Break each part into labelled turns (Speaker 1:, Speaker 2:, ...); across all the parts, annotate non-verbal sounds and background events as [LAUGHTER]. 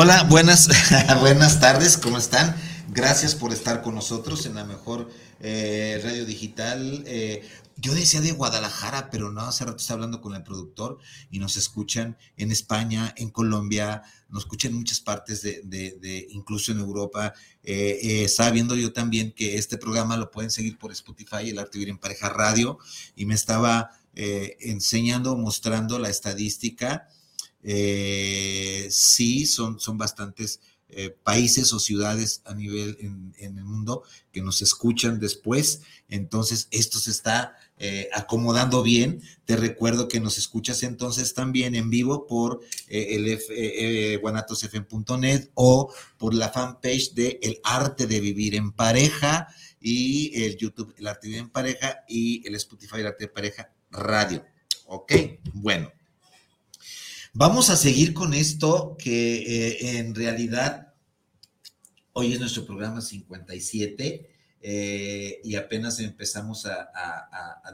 Speaker 1: Hola, buenas, [LAUGHS] buenas tardes, ¿cómo están? Gracias por estar con nosotros en la mejor eh, radio digital. Eh, yo decía de Guadalajara, pero no, hace rato estaba hablando con el productor y nos escuchan en España, en Colombia, nos escuchan en muchas partes de, de, incluso en Europa. Eh, estaba viendo yo también que este programa lo pueden seguir por Spotify, el Arte Vivir en Pareja Radio, y me estaba enseñando, mostrando la estadística eh, sí, son, son bastantes eh, países o ciudades a nivel en, el mundo que nos escuchan después. Entonces, esto se está eh, acomodando bien. Te recuerdo que nos escuchas entonces también en vivo por el guanatosfm.net o por la fanpage de El Arte de Vivir en Pareja y el YouTube El Arte de Vivir en Pareja y el Spotify El Arte de Pareja Radio. Ok, bueno. Vamos a seguir con esto que eh, en realidad hoy es nuestro programa 57 eh, y apenas empezamos a,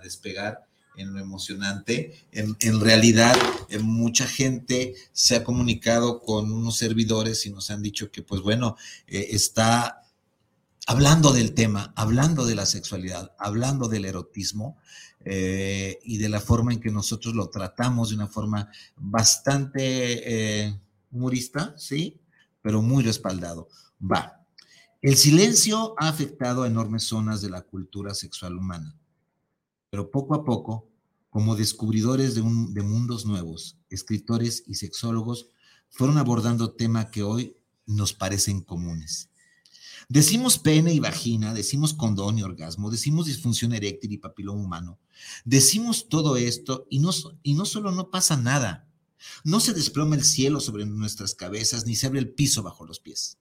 Speaker 1: despegar en lo emocionante. En, realidad, eh, mucha gente se ha comunicado con unos servidores y nos han dicho que, pues bueno, está hablando del tema, hablando de la sexualidad, hablando del erotismo, eh, y de la forma en que nosotros lo tratamos de una forma bastante eh, humorista, ¿sí? Pero muy respaldado. Va. El silencio ha afectado a enormes zonas de la cultura sexual humana, pero poco a poco, como descubridores de, de mundos nuevos, escritores y sexólogos fueron abordando temas que hoy nos parecen comunes Decimos pene y vagina, decimos condón y orgasmo, decimos disfunción eréctil y papiloma humano. Decimos todo esto y no, y no solo no pasa nada, no se desploma el cielo sobre nuestras cabezas ni se abre el piso bajo los pies,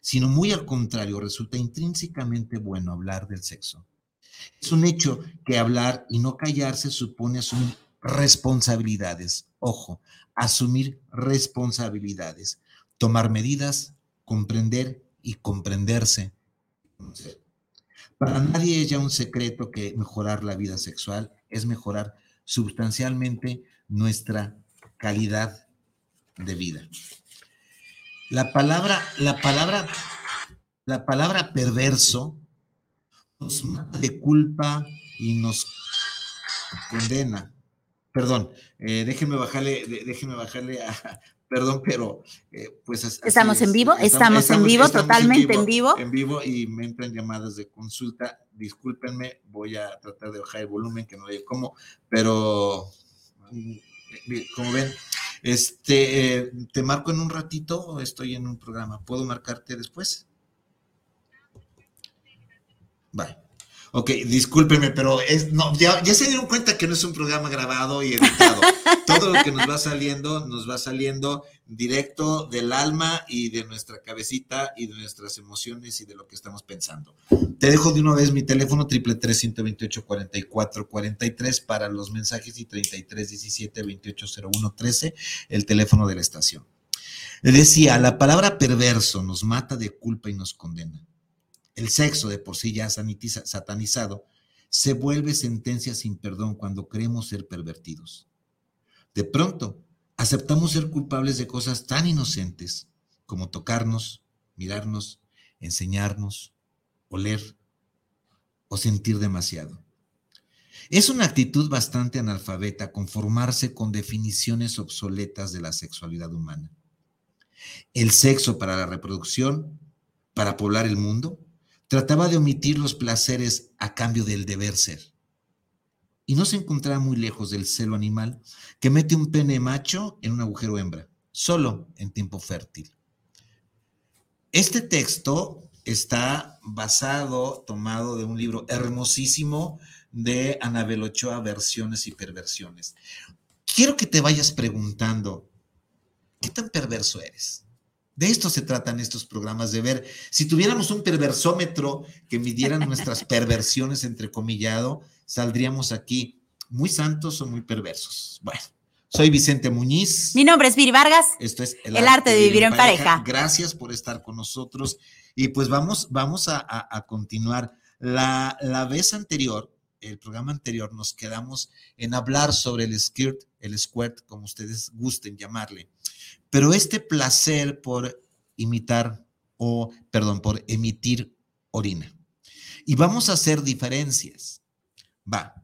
Speaker 1: sino muy al contrario, resulta intrínsecamente bueno hablar del sexo. Es un hecho que hablar y no callarse supone asumir responsabilidades. Ojo, asumir responsabilidades, tomar medidas, comprender y comprenderse. Para nadie es ya un secreto que mejorar la vida sexual es mejorar sustancialmente nuestra calidad de vida. La palabra, la palabra, la palabra perverso nos mata de culpa y nos condena. Perdón, eh, déjenme bajarle, déjenme bajarle a, Perdón, pero eh, pues...
Speaker 2: Estamos en vivo, estamos, en vivo, totalmente en vivo,
Speaker 1: en vivo. y me entran llamadas de consulta. Discúlpenme, voy a tratar de bajar el volumen, que no veo cómo, pero mm, como ven, este, eh, te marco en un ratito, estoy en un programa. ¿Puedo marcarte después? Bye. Ok, discúlpeme, pero es, no, ya, ya, se dieron cuenta que no es un programa grabado y editado. [LAUGHS] Todo lo que nos va saliendo, nos va saliendo directo del alma y de nuestra cabecita y de nuestras emociones y de lo que estamos pensando. Te dejo de una vez mi teléfono, triple tres ciento veintiocho cuarenta y cuatro cuarenta y tres para los mensajes y treinta y tres diecisiete veintiocho cero uno trece, el teléfono de la estación. Le decía, la palabra perverso nos mata de culpa y nos condena el sexo de por sí ya satanizado, se vuelve sentencia sin perdón cuando creemos ser pervertidos. De pronto, aceptamos ser culpables de cosas tan inocentes como tocarnos, mirarnos, enseñarnos, oler o sentir demasiado. Es una actitud bastante analfabeta conformarse con definiciones obsoletas de la sexualidad humana. El sexo para la reproducción, para poblar el mundo, Trataba de omitir los placeres a cambio del deber ser. Y no se encontraba muy lejos del celo animal que mete un pene macho en un agujero hembra, solo en tiempo fértil. Este texto está basado, tomado de un libro hermosísimo de Anabel Ochoa, Versiones y Perversiones. Quiero que te vayas preguntando, ¿qué tan perverso eres? De esto se tratan estos programas, de ver si tuviéramos un perversómetro que midieran nuestras [LAUGHS] perversiones, entrecomillado, saldríamos aquí muy santos o muy perversos. Bueno, soy Vicente Muñiz.
Speaker 2: Mi nombre es Viri Vargas.
Speaker 1: Esto es
Speaker 2: El, arte, de vivir, en, pareja.
Speaker 1: Gracias por estar con nosotros. Y pues vamos, vamos a, continuar. La, la vez anterior, el programa anterior, nos quedamos en hablar sobre el skirt, el squirt, como ustedes gusten llamarle. Pero este placer por imitar o, perdón, por emitir orina. Y vamos a hacer diferencias. Va.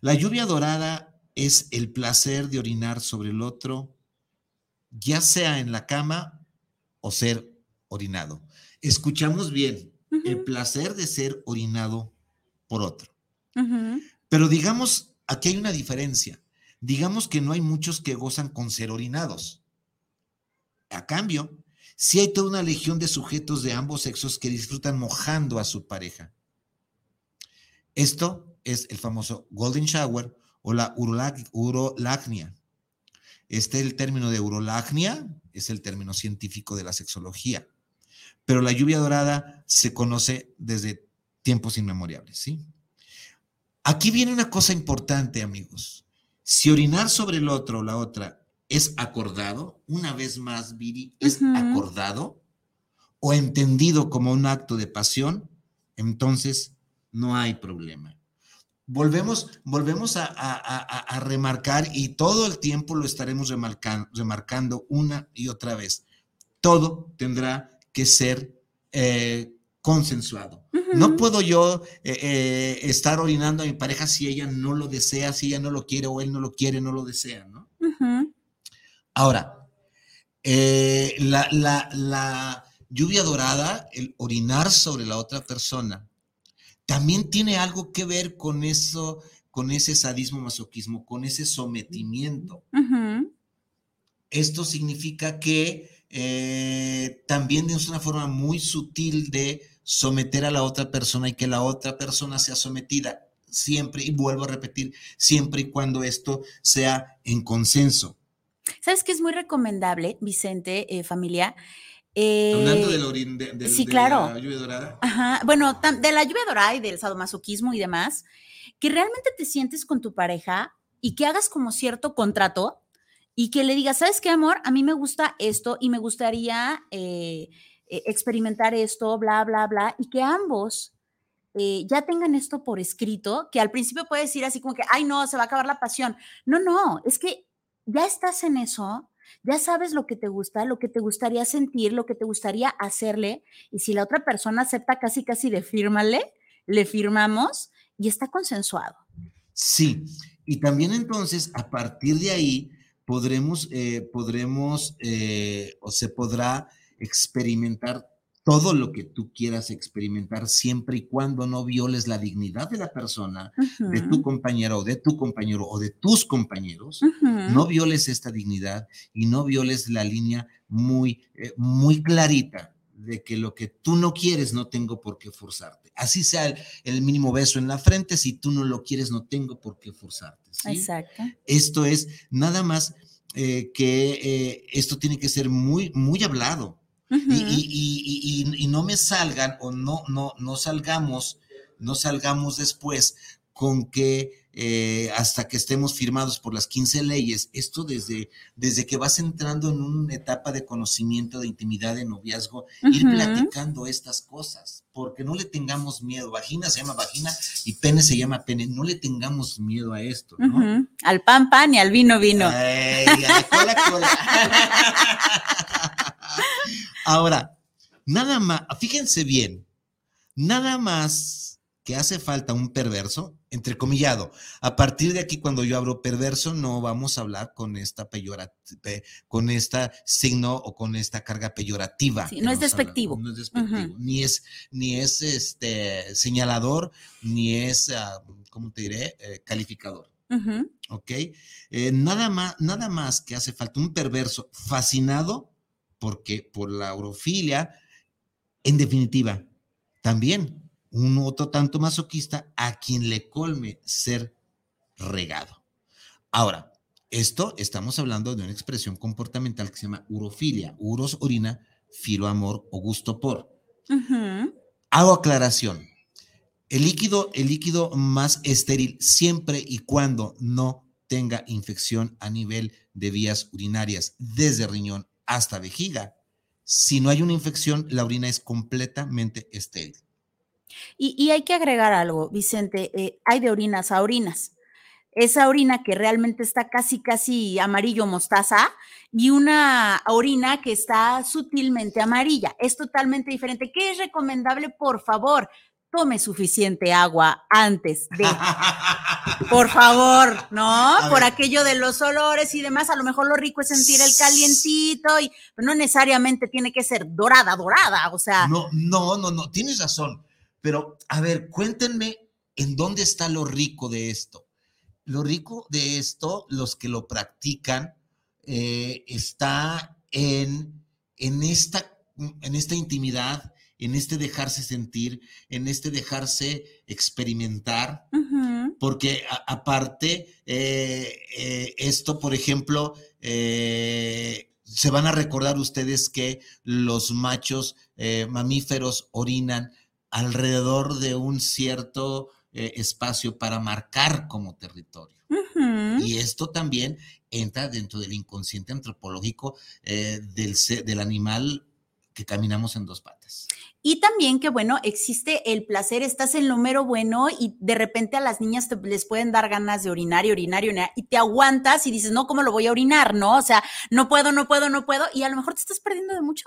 Speaker 1: La lluvia dorada es el placer de orinar sobre el otro, ya sea en la cama o ser orinado. Escuchamos bien, el placer de ser orinado por otro. Pero digamos, aquí hay una diferencia. Digamos que no hay muchos que gozan con ser orinados. A cambio, sí hay toda una legión de sujetos de ambos sexos que disfrutan mojando a su pareja. Esto es el famoso Golden Shower o la urolagnia. Este el término de urolagnia, es el término científico de la sexología. Pero la lluvia dorada se conoce desde tiempos inmemoriales, ¿sí? Aquí viene una cosa importante, amigos. Si orinar sobre el otro o la otra es acordado, una vez más, Viri, es acordado o entendido como un acto de pasión, entonces no hay problema. Volvemos, volvemos a, remarcar y todo el tiempo lo estaremos remarcando, una y otra vez. Todo tendrá que ser eh, consensuado. No puedo yo eh, eh, estar orinando a mi pareja si ella no lo desea, si ella no lo quiere o él no lo quiere, no lo desea, ¿no? Ahora, la, la lluvia dorada, el orinar sobre la otra persona, también tiene algo que ver con eso, con ese sadismo masoquismo, con ese sometimiento. Esto significa que eh, también es una forma muy sutil de someter a la otra persona y que la otra persona sea sometida siempre, y vuelvo a repetir, siempre y cuando esto sea en consenso.
Speaker 2: ¿Sabes qué es muy recomendable, Vicente, eh, familia?
Speaker 1: Hablando eh, de,
Speaker 2: sí, claro.
Speaker 1: la lluvia dorada.
Speaker 2: Ajá, bueno, de la lluvia dorada y del sadomasoquismo y demás, que realmente te sientes con tu pareja y que hagas como cierto contrato y que le digas, ¿sabes qué, amor? A mí me gusta esto y me gustaría eh, eh, experimentar esto, bla, bla, bla, y que ambos ya tengan esto por escrito, que al principio puede decir así como que, ay, no, se va a acabar la pasión. No, no, es que ya estás en eso ya sabes lo que te gusta, lo que te gustaría sentir, lo que te gustaría hacerle, y si la otra persona acepta casi, casi de fírmale, le firmamos y está consensuado.
Speaker 1: Sí, y también entonces a partir de ahí podremos, eh, podremos eh, o se podrá experimentar todo lo que tú quieras experimentar siempre y cuando no violes la dignidad de la persona, de tu compañero o de tu compañero o de tus compañeros, no violes esta dignidad y no violes la línea muy, eh, muy clarita de que lo que tú no quieres no tengo por qué forzarte. Así sea el, mínimo beso en la frente, si tú no lo quieres no tengo por qué forzarte.
Speaker 2: Exacto.
Speaker 1: Esto es nada más eh, que eh, esto tiene que ser muy, muy hablado y, no me salgan o no, no, no salgamos, no salgamos después con que eh, hasta que estemos firmados por las 15 leyes, esto desde, desde que vas entrando en una etapa de conocimiento, de intimidad, de noviazgo, ir platicando estas cosas, porque no le tengamos miedo. Vagina se llama vagina y pene se llama pene, no le tengamos miedo a esto, ¿no?
Speaker 2: Al pan pan y al vino vino. [LAUGHS]
Speaker 1: Ahora, nada más, fíjense bien, nada más que hace falta un perverso, entrecomillado. A partir de aquí, cuando yo hablo perverso, no vamos a hablar con esta peyorativa, con esta signo o con esta carga peyorativa.
Speaker 2: no es despectivo.
Speaker 1: no es despectivo. Ni es, ni es este señalador, ni es, uh, ¿cómo te diré? Eh, calificador. ¿Ok? Eh, nada, más, nada más que hace falta un perverso fascinado porque por la orofilia, en definitiva, también un otro tanto masoquista a quien le colme ser regado. Ahora, esto estamos hablando de una expresión comportamental que se llama urofilia. Uros, orina, filo, amor o gusto por. Hago aclaración. El líquido, el líquido más estéril siempre y cuando no tenga infección a nivel de vías urinarias, desde riñón hasta vejiga. Si no hay una infección, la orina es completamente estéril.
Speaker 2: Y, hay que agregar algo, Vicente, eh, hay de orinas a orinas esa orina que realmente está casi, casi amarillo mostaza y una orina que está sutilmente amarilla. Es totalmente diferente. ¿Qué es recomendable? Por favor, tome suficiente agua antes de, por favor, ¿no? Por aquello de los olores y demás, a lo mejor lo rico es sentir el calientito y no necesariamente tiene que ser dorada, dorada, o sea.
Speaker 1: No, no, no, no, tienes razón. Pero, a ver, cuéntenme en dónde está lo rico de esto. Lo rico de esto, los que lo practican, eh, está en, en, esta, en esta intimidad, en este dejarse sentir, en este dejarse experimentar, porque aparte, eh, eh, esto, por ejemplo, se van a recordar ustedes que los machos mamíferos orinan alrededor de un cierto eh, espacio para marcar como territorio. Y esto también entra dentro del inconsciente antropológico eh, del, del animal que caminamos en dos patas.
Speaker 2: Y también que, bueno, existe el placer, estás en lo mero bueno y de repente a las niñas te, les pueden dar ganas de orinar y orinar y orinar y te aguantas y dices, no, ¿cómo lo voy a orinar? ¿No? O sea, no puedo, no puedo, no puedo y a lo mejor te estás perdiendo de mucho.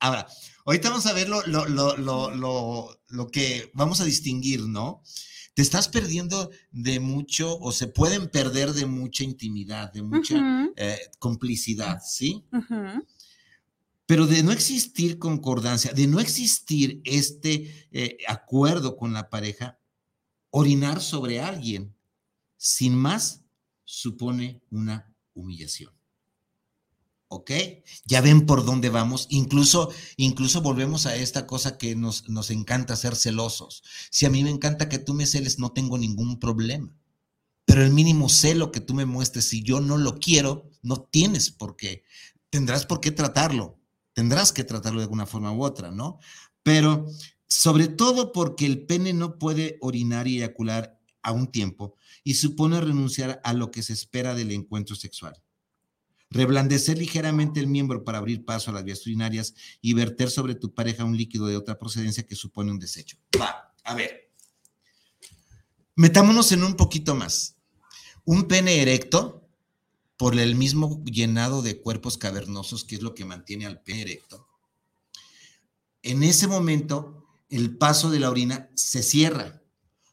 Speaker 1: Ahora, ahorita vamos a ver lo, lo, que vamos a distinguir, ¿no? Te estás perdiendo de mucho o se pueden perder de mucha intimidad, de mucha eh, complicidad, ¿sí? Pero de no existir concordancia, de no existir este eh, acuerdo con la pareja, orinar sobre alguien sin más supone una humillación. ¿ok? Ya ven por dónde vamos. Incluso, incluso volvemos a esta cosa que nos, nos encanta ser celosos. Si a mí me encanta que tú me celes, no tengo ningún problema. Pero el mínimo celo que tú me muestres, si yo no lo quiero, no tienes por qué. Tendrás por qué tratarlo. Tendrás que tratarlo de alguna forma u otra, ¿no? Pero sobre todo porque el pene no puede orinar y eyacular a un tiempo y supone renunciar a lo que se espera del encuentro sexual reblandecer ligeramente el miembro para abrir paso a las vías urinarias y verter sobre tu pareja un líquido de otra procedencia que supone un desecho. Va, a ver. Metámonos en un poquito más. Un pene erecto, por el mismo llenado de cuerpos cavernosos, que es lo que mantiene al pene erecto, en ese momento el paso de la orina se cierra.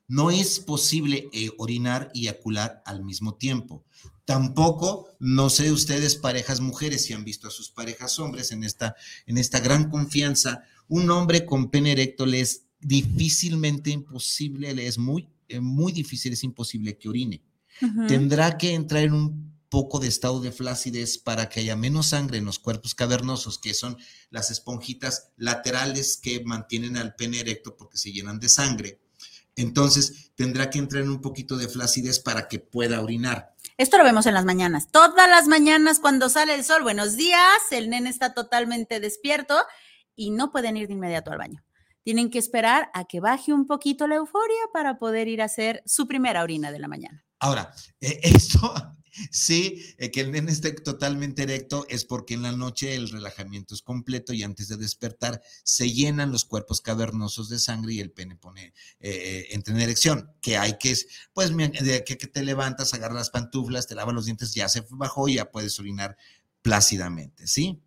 Speaker 1: No es posible eh, orinar y eyacular al mismo tiempo. Tampoco, no sé ustedes, parejas mujeres, si han visto a sus parejas hombres en esta, en esta gran confianza, un hombre con pene erecto le es difícilmente imposible, le es muy, eh, muy difícil, es imposible que orine. Tendrá que entrar en un poco de estado de flacidez para que haya menos sangre en los cuerpos cavernosos, que son las esponjitas laterales que mantienen al pene erecto porque se llenan de sangre. Entonces tendrá que entrar en un poquito de flacidez para que pueda orinar.
Speaker 2: Esto lo vemos en las mañanas. Todas las mañanas cuando sale el sol, buenos días, el nene está totalmente despierto y no pueden ir de inmediato al baño. Tienen que esperar a que baje un poquito la euforia para poder ir a hacer su primera orina de la mañana.
Speaker 1: Ahora, eh, [LAUGHS] esto, Sí, eh, que el nene esté totalmente erecto es porque en la noche el relajamiento es completo y antes de despertar se llenan los cuerpos cavernosos de sangre y el pene pone, eh, entra en erección. Que hay que, pues, de que, te levantas, agarras las pantuflas, te lavas los dientes, ya se bajó y ya puedes orinar plácidamente, ¿sí?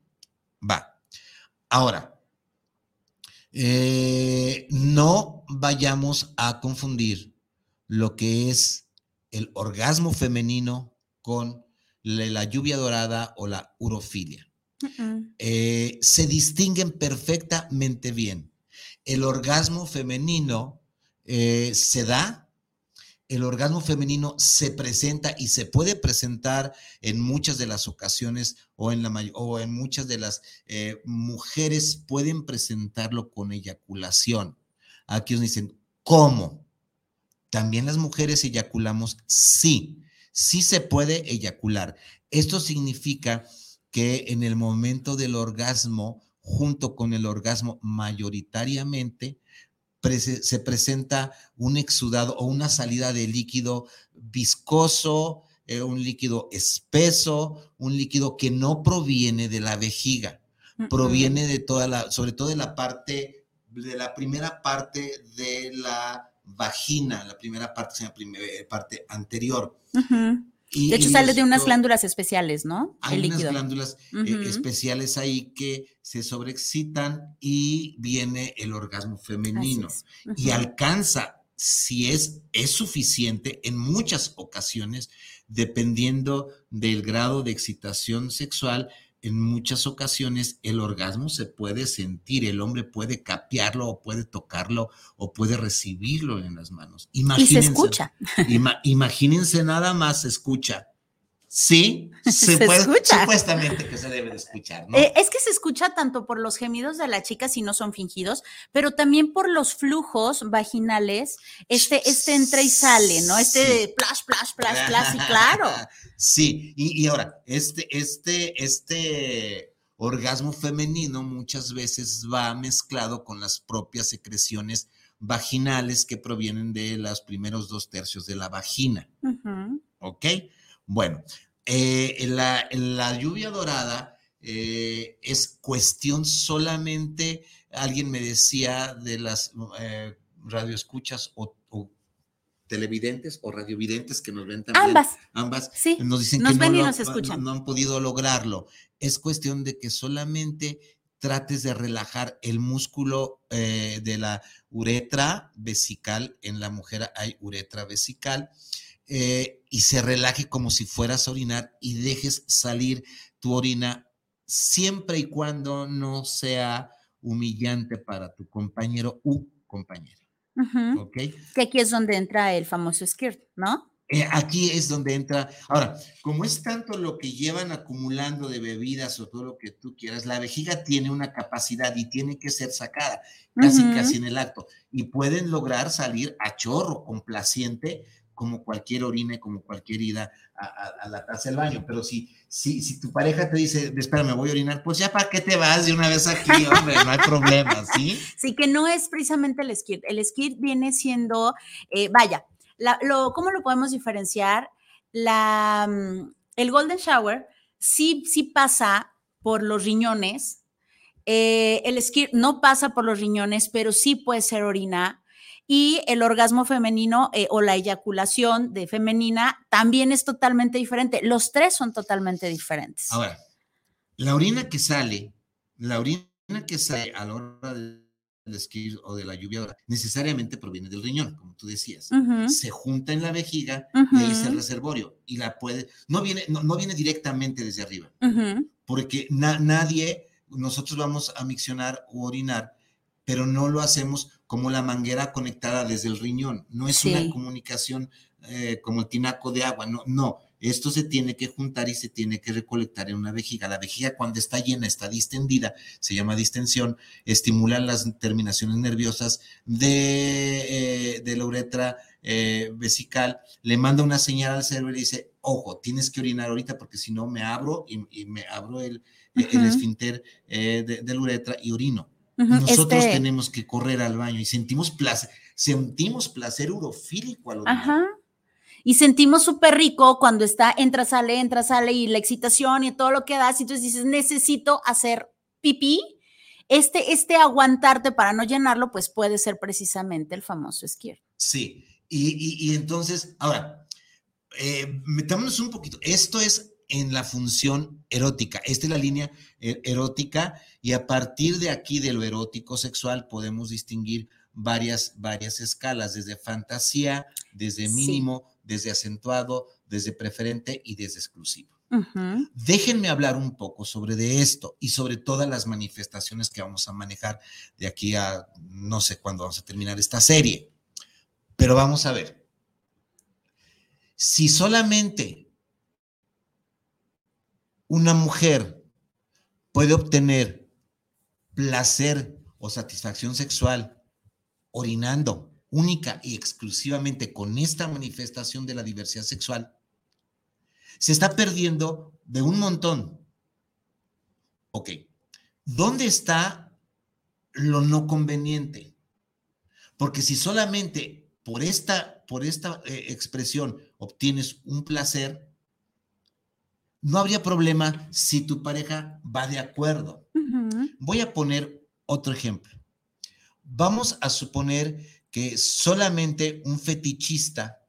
Speaker 1: Va. Ahora, eh, no vayamos a confundir lo que es el orgasmo femenino con la lluvia dorada o la urofilia. Eh, se distinguen perfectamente bien. El orgasmo femenino eh, se da, el orgasmo femenino se presenta y se puede presentar en muchas de las ocasiones o en, la, o en muchas de las eh, mujeres pueden presentarlo con eyaculación. Aquí nos dicen, ¿cómo? ¿También las mujeres eyaculamos? Sí, sí se puede eyacular. Esto significa que en el momento del orgasmo, junto con el orgasmo mayoritariamente, se presenta un exudado o una salida de líquido viscoso, eh, un líquido espeso, un líquido que no proviene de la vejiga, proviene de toda la, sobre todo de la parte, de la primera parte de la vagina, la primera parte, la primera eh, parte anterior.
Speaker 2: de hecho, sale de unas glándulas especiales, ¿no?
Speaker 1: Hay unas glándulas eh, especiales ahí que se sobreexcitan y viene el orgasmo femenino. Y alcanza, si es, es suficiente, en muchas ocasiones, dependiendo del grado de excitación sexual, en muchas ocasiones el orgasmo se puede sentir, el hombre puede capearlo o puede tocarlo o puede recibirlo en las manos.
Speaker 2: Imagínense, y se escucha.
Speaker 1: imagínense nada más, se escucha. Sí, [LAUGHS] se, puede, escucha. supuestamente que se debe de escuchar, ¿no?
Speaker 2: Eh, es que se escucha tanto por los gemidos de la chica si no son fingidos, pero también por los flujos vaginales, este, este entra y sale, ¿no? Este de plash, plash, plash, plash, y claro. [LAUGHS]
Speaker 1: Sí, y, y ahora, este, este, este orgasmo femenino muchas veces va mezclado con las propias secreciones vaginales que provienen de los primeros dos tercios de la vagina. ¿Ok? Bueno, eh, la, la, lluvia dorada eh, es cuestión solamente, alguien me decía de las eh, radioescuchas o, televidentes o radiovidentes que nos ven también.
Speaker 2: Ambas.
Speaker 1: Ambas.
Speaker 2: Sí.
Speaker 1: Nos dicen que no, nos escuchan. no han podido lograrlo. Es cuestión de que solamente trates de relajar el músculo de la uretra vesical. En la mujer hay uretra vesical eh, y se relaje como si fueras a orinar y dejes salir tu orina siempre y cuando no sea humillante para tu compañero u compañera.
Speaker 2: Que aquí es donde entra el famoso skirt, ¿no?
Speaker 1: Eh, aquí es donde entra. Ahora, como es tanto lo que llevan acumulando de bebidas o todo lo que tú quieras, la vejiga tiene una capacidad y tiene que ser sacada casi, casi en el acto. Y pueden lograr salir a chorro complaciente como cualquier orina, como cualquier ida a, la taza del baño. Pero si, si, si tu pareja te dice, espera, me voy a orinar, pues ya para qué te vas de una vez aquí, hombre, no hay problema, ¿sí? [LAUGHS]
Speaker 2: Sí, que no es precisamente el skirt. El skirt viene siendo, eh, vaya, lo, ¿cómo lo podemos diferenciar? La, mm, el golden shower sí, sí pasa por los riñones. Eh, el skirt no pasa por los riñones, pero sí puede ser orina y el orgasmo femenino eh, o la eyaculación de femenina también es totalmente diferente. Los tres son totalmente diferentes.
Speaker 1: Ahora, la orina que sale, la orina que sale a la hora del esquí o de la lluvia necesariamente proviene del riñón, como tú decías. Se junta en la vejiga y ahí el reservorio y la puede, no viene, no, viene directamente desde arriba, porque nadie, nosotros vamos a miccionar o orinar pero no lo hacemos como la manguera conectada desde el riñón. No es una comunicación eh, como el tinaco de agua, no, no. Esto se tiene que juntar y se tiene que recolectar en una vejiga. La vejiga cuando está llena, está distendida, se llama distensión, estimula las terminaciones nerviosas de, eh, la uretra eh, vesical, le manda una señal al cerebro y le dice, ojo, tienes que orinar ahorita porque si no me abro y, me abro el, el esfínter de, la uretra y orino. Nosotros este tenemos que correr al baño y sentimos placer, sentimos placer urofílico al Ajá.
Speaker 2: Y sentimos súper rico cuando está, entra, sale, entra, sale y la excitación y todo lo que das. Y entonces dices, necesito hacer pipí. Este, este aguantarte para no llenarlo, pues puede ser precisamente el famoso izquierdo.
Speaker 1: Sí. Y, entonces, ahora, eh, metámonos un poquito. Esto es en la función erótica. Esta es la línea eh, erótica y a partir de aquí de lo erótico sexual podemos distinguir varias, varias escalas, desde fantasía, desde mínimo, desde acentuado, desde preferente y desde exclusivo. Déjenme hablar un poco sobre de esto y sobre todas las manifestaciones que vamos a manejar de aquí a no sé cuándo vamos a terminar esta serie. Pero vamos a ver. Si solamente una mujer puede obtener placer o satisfacción sexual orinando única y exclusivamente con esta manifestación de la diversidad sexual, se está perdiendo de un montón. Ok, ¿dónde está lo no conveniente? Porque si solamente por esta, por esta eh, expresión obtienes un placer, no habría problema si tu pareja va de acuerdo. Voy a poner otro ejemplo. Vamos a suponer que solamente un fetichista,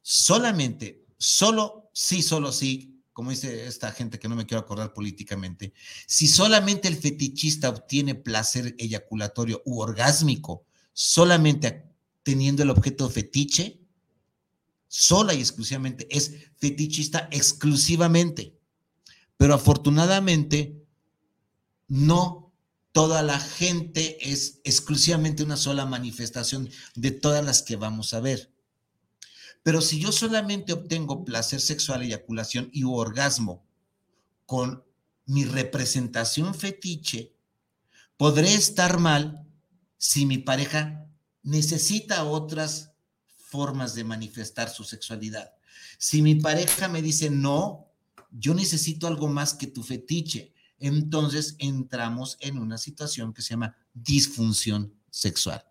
Speaker 1: solamente, solo, sí, solo sí, como dice esta gente que no me quiero acordar políticamente, si solamente el fetichista obtiene placer eyaculatorio u orgásmico solamente teniendo el objeto fetiche, sola y exclusivamente, es fetichista exclusivamente. Pero afortunadamente, no toda la gente es exclusivamente una sola manifestación de todas las que vamos a ver. Pero si yo solamente obtengo placer sexual, eyaculación y orgasmo con mi representación fetiche, podré estar mal si mi pareja necesita otras formas de manifestar su sexualidad. Si mi pareja me dice, no, yo necesito algo más que tu fetiche, entonces entramos en una situación que se llama disfunción sexual.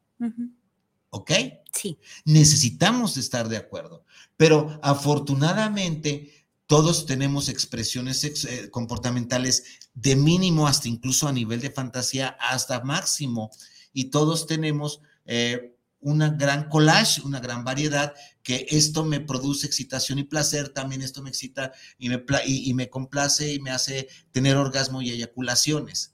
Speaker 1: ¿Ok?
Speaker 2: Sí.
Speaker 1: Necesitamos estar de acuerdo, pero afortunadamente todos tenemos expresiones eh, comportamentales de mínimo hasta incluso a nivel de fantasía hasta máximo y todos tenemos eh, una gran collage, una gran variedad, que esto me produce excitación y placer, también esto me excita y me, y, me complace y me hace tener orgasmo y eyaculaciones.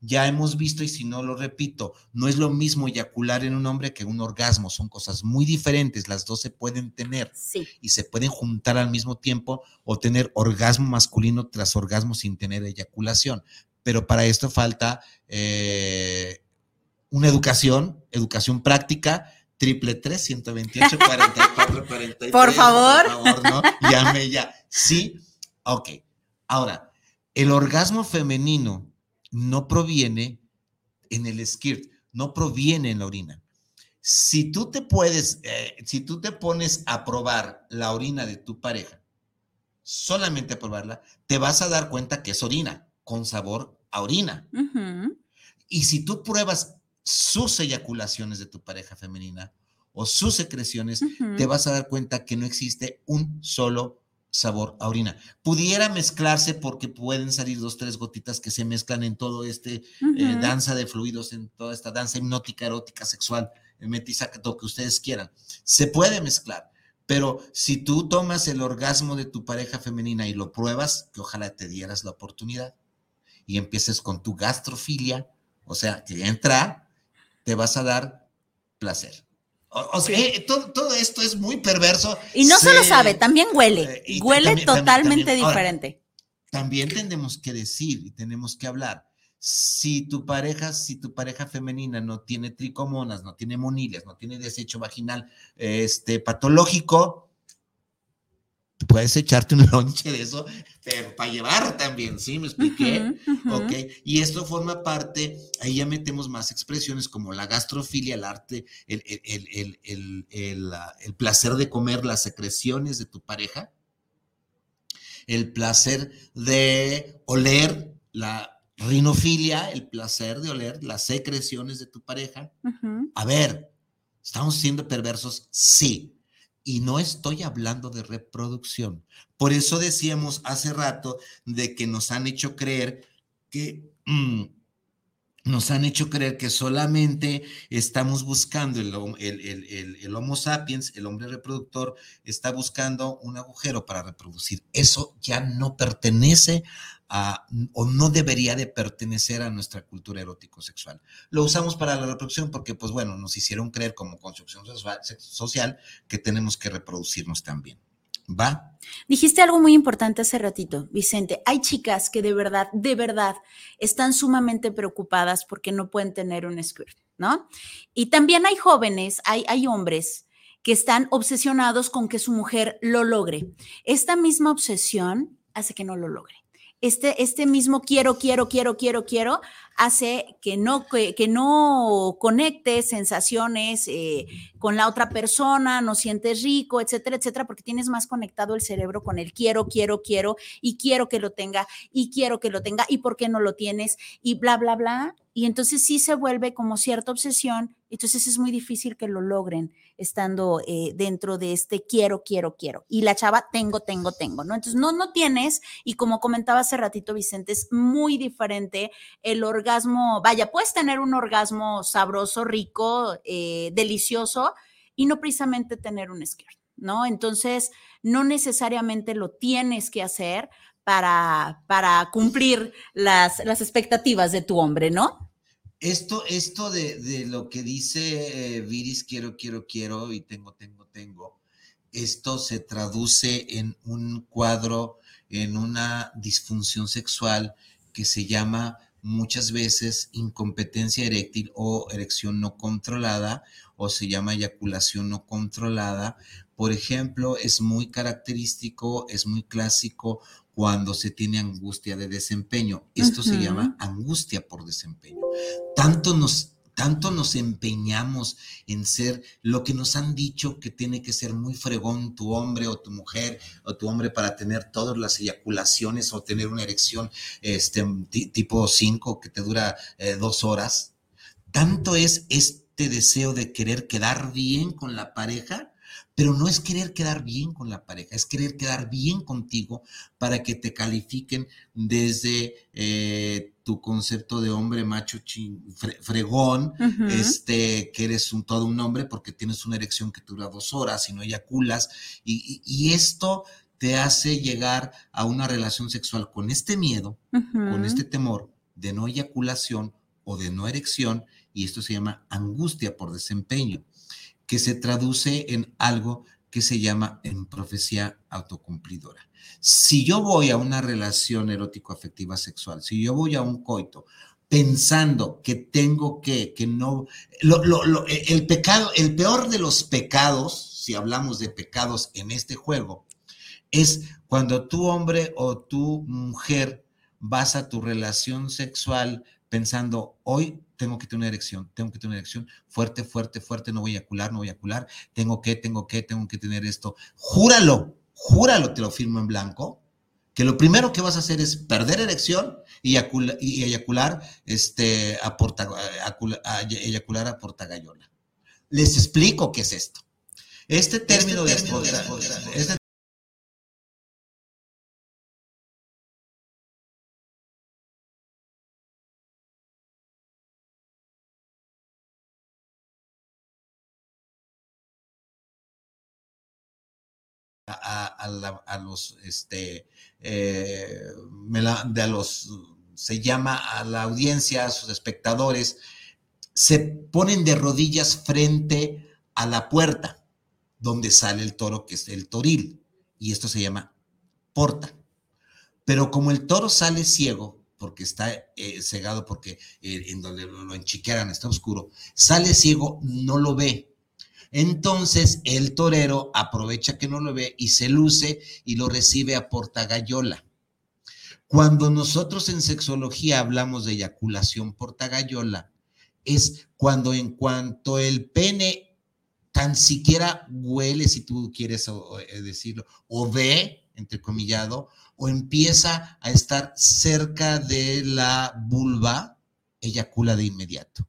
Speaker 1: Ya hemos visto, y si no lo repito, no es lo mismo eyacular en un hombre que un orgasmo, son cosas muy diferentes, las dos se pueden tener y se pueden juntar al mismo tiempo o tener orgasmo masculino tras orgasmo sin tener eyaculación. Pero para esto falta eh, una educación, educación práctica, triple tres, 128, 44, 43.
Speaker 2: Por favor.
Speaker 1: Por favor, ¿no? Llame ya. Sí, ok. Ahora, el orgasmo femenino no proviene en el skirt, no proviene en la orina. Si tú te puedes, eh, si tú te pones a probar la orina de tu pareja, solamente a probarla, te vas a dar cuenta que es orina, con sabor a orina. Y si tú pruebas sus eyaculaciones de tu pareja femenina o sus secreciones, te vas a dar cuenta que no existe un solo sabor a orina. Pudiera mezclarse porque pueden salir dos, tres gotitas que se mezclan en todo este eh, danza de fluidos, en toda esta danza hipnótica, erótica, sexual, metiza, lo que ustedes quieran. Se puede mezclar, pero si tú tomas el orgasmo de tu pareja femenina y lo pruebas, que ojalá te dieras la oportunidad y empieces con tu gastrofilia, o sea, que entra te vas a dar placer. O, sea, eh, todo, esto es muy perverso.
Speaker 2: Y no solo sabe, también huele. Eh, huele totalmente diferente.
Speaker 1: también tenemos que decir y tenemos que hablar. Si tu pareja, si tu pareja femenina no tiene tricomonas, no tiene monilias, no tiene desecho vaginal este, patológico, puedes echarte un [LAUGHS] lonche de eso, pero para llevar también, ¿sí? ¿Me expliqué? Ok. Y esto forma parte, ahí ya metemos más expresiones como la gastrofilia, el arte, el, el, placer de comer las secreciones de tu pareja, el placer de oler la rinofilia, el placer de oler las secreciones de tu pareja. A ver, ¿estamos siendo perversos? Sí y no estoy hablando de reproducción. Por eso decíamos hace rato de que nos han hecho creer que... Mm, nos han hecho creer que solamente estamos buscando el, el, Homo sapiens, el hombre reproductor, está buscando un agujero para reproducir. Eso ya no pertenece o no debería de pertenecer a nuestra cultura erótico-sexual. Lo usamos para la reproducción porque, pues bueno, nos hicieron creer como construcción social que tenemos que reproducirnos también. ¿Va?
Speaker 2: Dijiste algo muy importante hace ratito, Vicente. Hay chicas que de verdad, de verdad, están sumamente preocupadas porque no pueden tener un squirt, ¿no? Y también hay jóvenes, hay, hay hombres que están obsesionados con que su mujer lo logre. Esta misma obsesión hace que no lo logre. Este, este mismo quiero, quiero, quiero, quiero, quiero, hace que no, que, no conectes sensaciones eh, con la otra persona, no sientes rico, etcétera, etcétera, porque tienes más conectado el cerebro con el quiero, quiero, quiero, y quiero que lo tenga, y quiero que lo tenga, y por qué no lo tienes, y bla, bla, bla. Y entonces sí se vuelve como cierta obsesión, entonces es muy difícil que lo logren estando eh, dentro de este quiero, quiero, quiero. Y la chava, tengo, tengo, tengo, ¿no? Entonces no, no tienes, y como comentaba hace ratito Vicente, es muy diferente el orgasmo, vaya, puedes tener un orgasmo sabroso, rico, eh, delicioso, y no precisamente tener un skirt, ¿no? Entonces, no necesariamente lo tienes que hacer para, para cumplir las, las expectativas de tu hombre, ¿no?
Speaker 1: Esto, esto de, lo que dice eh, Viris, quiero, quiero, quiero y tengo, tengo, tengo, esto se traduce en un cuadro, en una disfunción sexual que se llama muchas veces incompetencia eréctil o erección no controlada o se llama eyaculación no controlada. Por ejemplo, es muy característico, es muy clásico cuando se tiene angustia de desempeño. Esto se llama angustia por desempeño. Tanto nos, tanto nos empeñamos en ser lo que nos han dicho que tiene que ser muy fregón tu hombre o tu mujer o tu hombre para tener todas las eyaculaciones o tener una erección este, tipo 5 que te dura eh, dos horas. Tanto es este deseo de querer quedar bien con la pareja pero no es querer quedar bien con la pareja, es querer quedar bien contigo para que te califiquen desde eh, tu concepto de hombre macho fregón, este, que eres un, todo un hombre porque tienes una erección que dura dos horas y no eyaculas. Y, y, esto te hace llegar a una relación sexual con este miedo, con este temor de no eyaculación o de no erección, y esto se llama angustia por desempeño que se traduce en algo que se llama en profecía autocumplidora. Si yo voy a una relación erótico-afectiva sexual, si yo voy a un coito pensando que tengo que, que no, el pecado, el peor de los pecados, si hablamos de pecados en este juego, es cuando tu hombre o tu mujer vas a tu relación sexual pensando, hoy tengo que tener una erección, tengo que tener una erección fuerte, fuerte, fuerte, no voy a eyacular, no voy a eyacular, tengo que, tengo que, tengo que tener esto. Júralo, júralo, te lo firmo en blanco, que lo primero que vas a hacer es perder erección y eyacular, este, a, porta, eyacular a portagayola. Les explico qué es esto. Este término, este término de, este a, los, este, eh, de los, se llama a la audiencia, a sus espectadores, se ponen de rodillas frente a la puerta donde sale el toro, que es el toril, y esto se llama porta. Pero como el toro sale ciego, porque está eh, cegado, porque eh, en donde lo enchiqueran está oscuro, sale ciego, no lo ve. Entonces el torero aprovecha que no lo ve y se luce y lo recibe a portagayola. Cuando nosotros en sexología hablamos de eyaculación portagayola, es cuando en cuanto el pene tan siquiera huele, si tú quieres eh, decirlo, o ve, entrecomillado, o empieza a estar cerca de la vulva, eyacula de inmediato.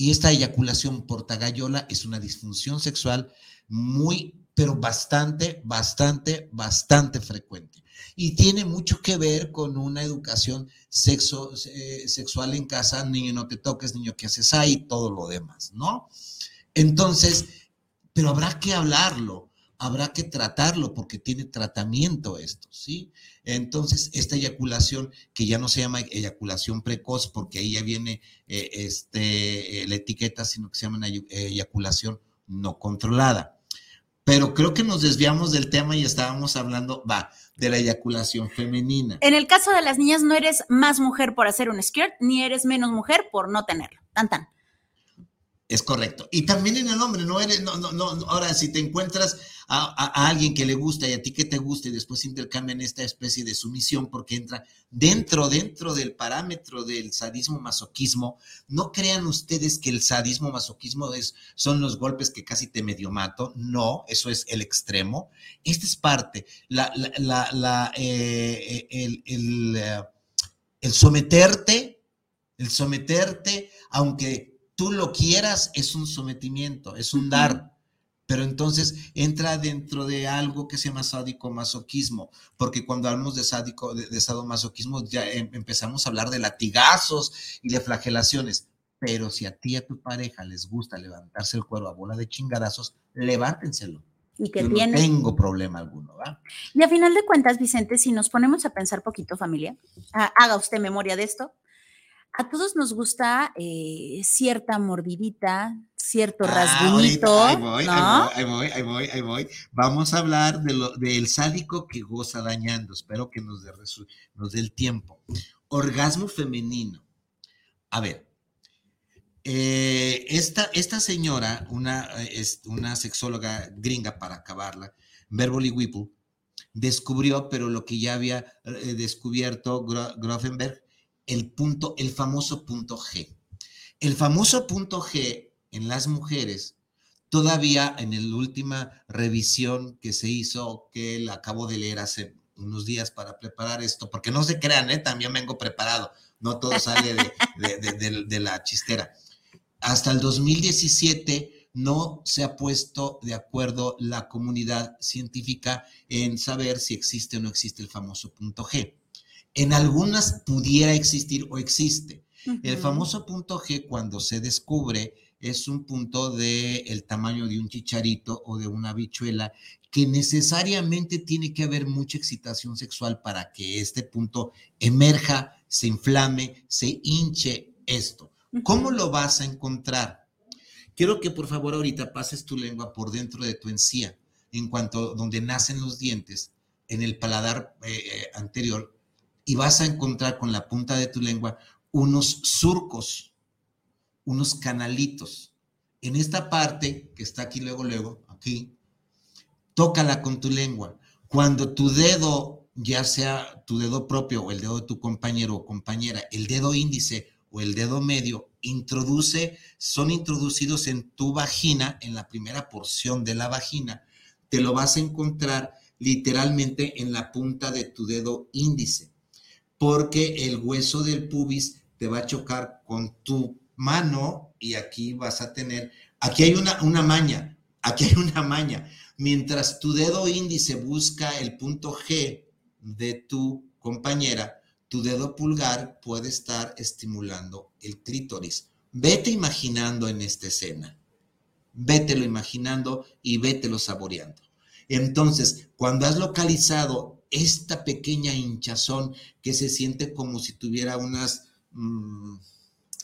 Speaker 1: Y esta eyaculación por tagayola es una disfunción sexual muy, pero bastante, bastante, bastante frecuente. Y tiene mucho que ver con una educación sexo, eh, sexual en casa, niño no te toques, niño que haces ahí, todo lo demás, ¿no? Entonces, pero habrá que hablarlo habrá que tratarlo porque tiene tratamiento esto, ¿sí? Entonces, esta eyaculación, que ya no se llama eyaculación precoz porque ahí ya viene eh, este, eh, la etiqueta, sino que se llama eyaculación no controlada. Pero creo que nos desviamos del tema y estábamos hablando, va, de la eyaculación femenina.
Speaker 2: En el caso de las niñas, no eres más mujer por hacer un skirt, ni eres menos mujer por no tenerlo. Tan, tan.
Speaker 1: Es correcto. Y también en el hombre, no eres, no, no, no, ahora si te encuentras a, alguien que le gusta y a ti que te gusta y después intercambian esta especie de sumisión porque entra dentro, dentro del parámetro del sadismo masoquismo. No crean ustedes que el sadismo masoquismo es, son los golpes que casi te medio mato. No, eso es el extremo. Esta es parte. La, la, eh, el, el, el someterte, el someterte, aunque tú lo quieras, es un sometimiento, es un dar pero entonces entra dentro de algo que se llama sádico-masoquismo, porque cuando hablamos de sádico, de, de sadomasoquismo, ya em, empezamos a hablar de latigazos y de flagelaciones. Pero si a ti y a tu pareja les gusta levantarse el cuero a bola de chingadazos, levántenselo.
Speaker 2: Y que
Speaker 1: Yo
Speaker 2: tiene.
Speaker 1: no tengo problema alguno, ¿va?
Speaker 2: Y a final de cuentas, Vicente, si nos ponemos a pensar poquito, familia, haga usted memoria de esto. A todos nos gusta eh, cierta morbidita, cierto
Speaker 1: Ah,
Speaker 2: rasguñito,
Speaker 1: ahí voy,
Speaker 2: ¿no?
Speaker 1: ahí voy, ahí voy, ahí voy, ahí voy. Vamos a hablar de lo, del sádico que goza dañando. Espero que nos dé, resu- nos dé el tiempo. Orgasmo femenino. A ver, eh, esta, esta señora, una, es una sexóloga gringa para acabarla, Beverly Whipple, descubrió, pero lo que ya había eh, descubierto Gro- Grofenberg, el punto, el famoso punto G. El famoso punto G en las mujeres, todavía en la última revisión que se hizo, que la acabo de leer hace unos días para preparar esto, porque no se crean, ¿eh? también vengo preparado, no todo sale de, de- la chistera. Hasta el 2017 no se ha puesto de acuerdo la comunidad científica en saber si existe o no existe el famoso punto G. En algunas pudiera existir o existe. El famoso punto G cuando se descubre es un punto del el tamaño de un chicharito o de una habichuela que necesariamente tiene que haber mucha excitación sexual para que este punto emerja, se inflame, se hinche esto. ¿Cómo lo vas a encontrar? Quiero que por favor ahorita pases tu lengua por dentro de tu encía, en cuanto donde nacen los dientes, en el paladar eh, eh, anterior, y vas a encontrar con la punta de tu lengua unos surcos, unos canalitos. En esta parte que está aquí luego, luego, aquí, tócala con tu lengua. Cuando tu dedo, ya sea tu dedo propio o el dedo de tu compañero o compañera, el dedo índice o el dedo medio, introduce, son introducidos en tu vagina, en la primera porción de la vagina, te lo vas a encontrar literalmente en la punta de tu dedo índice, porque el hueso del pubis te va a chocar con tu mano y aquí vas a tener, aquí hay una, una maña, aquí hay una maña. Mientras tu dedo índice busca el punto G de tu compañera, tu dedo pulgar puede estar estimulando el clítoris. Vete imaginando en esta escena. Vételo imaginando y vételo saboreando. Entonces, cuando has localizado esta pequeña hinchazón que se siente como si tuviera unas mm,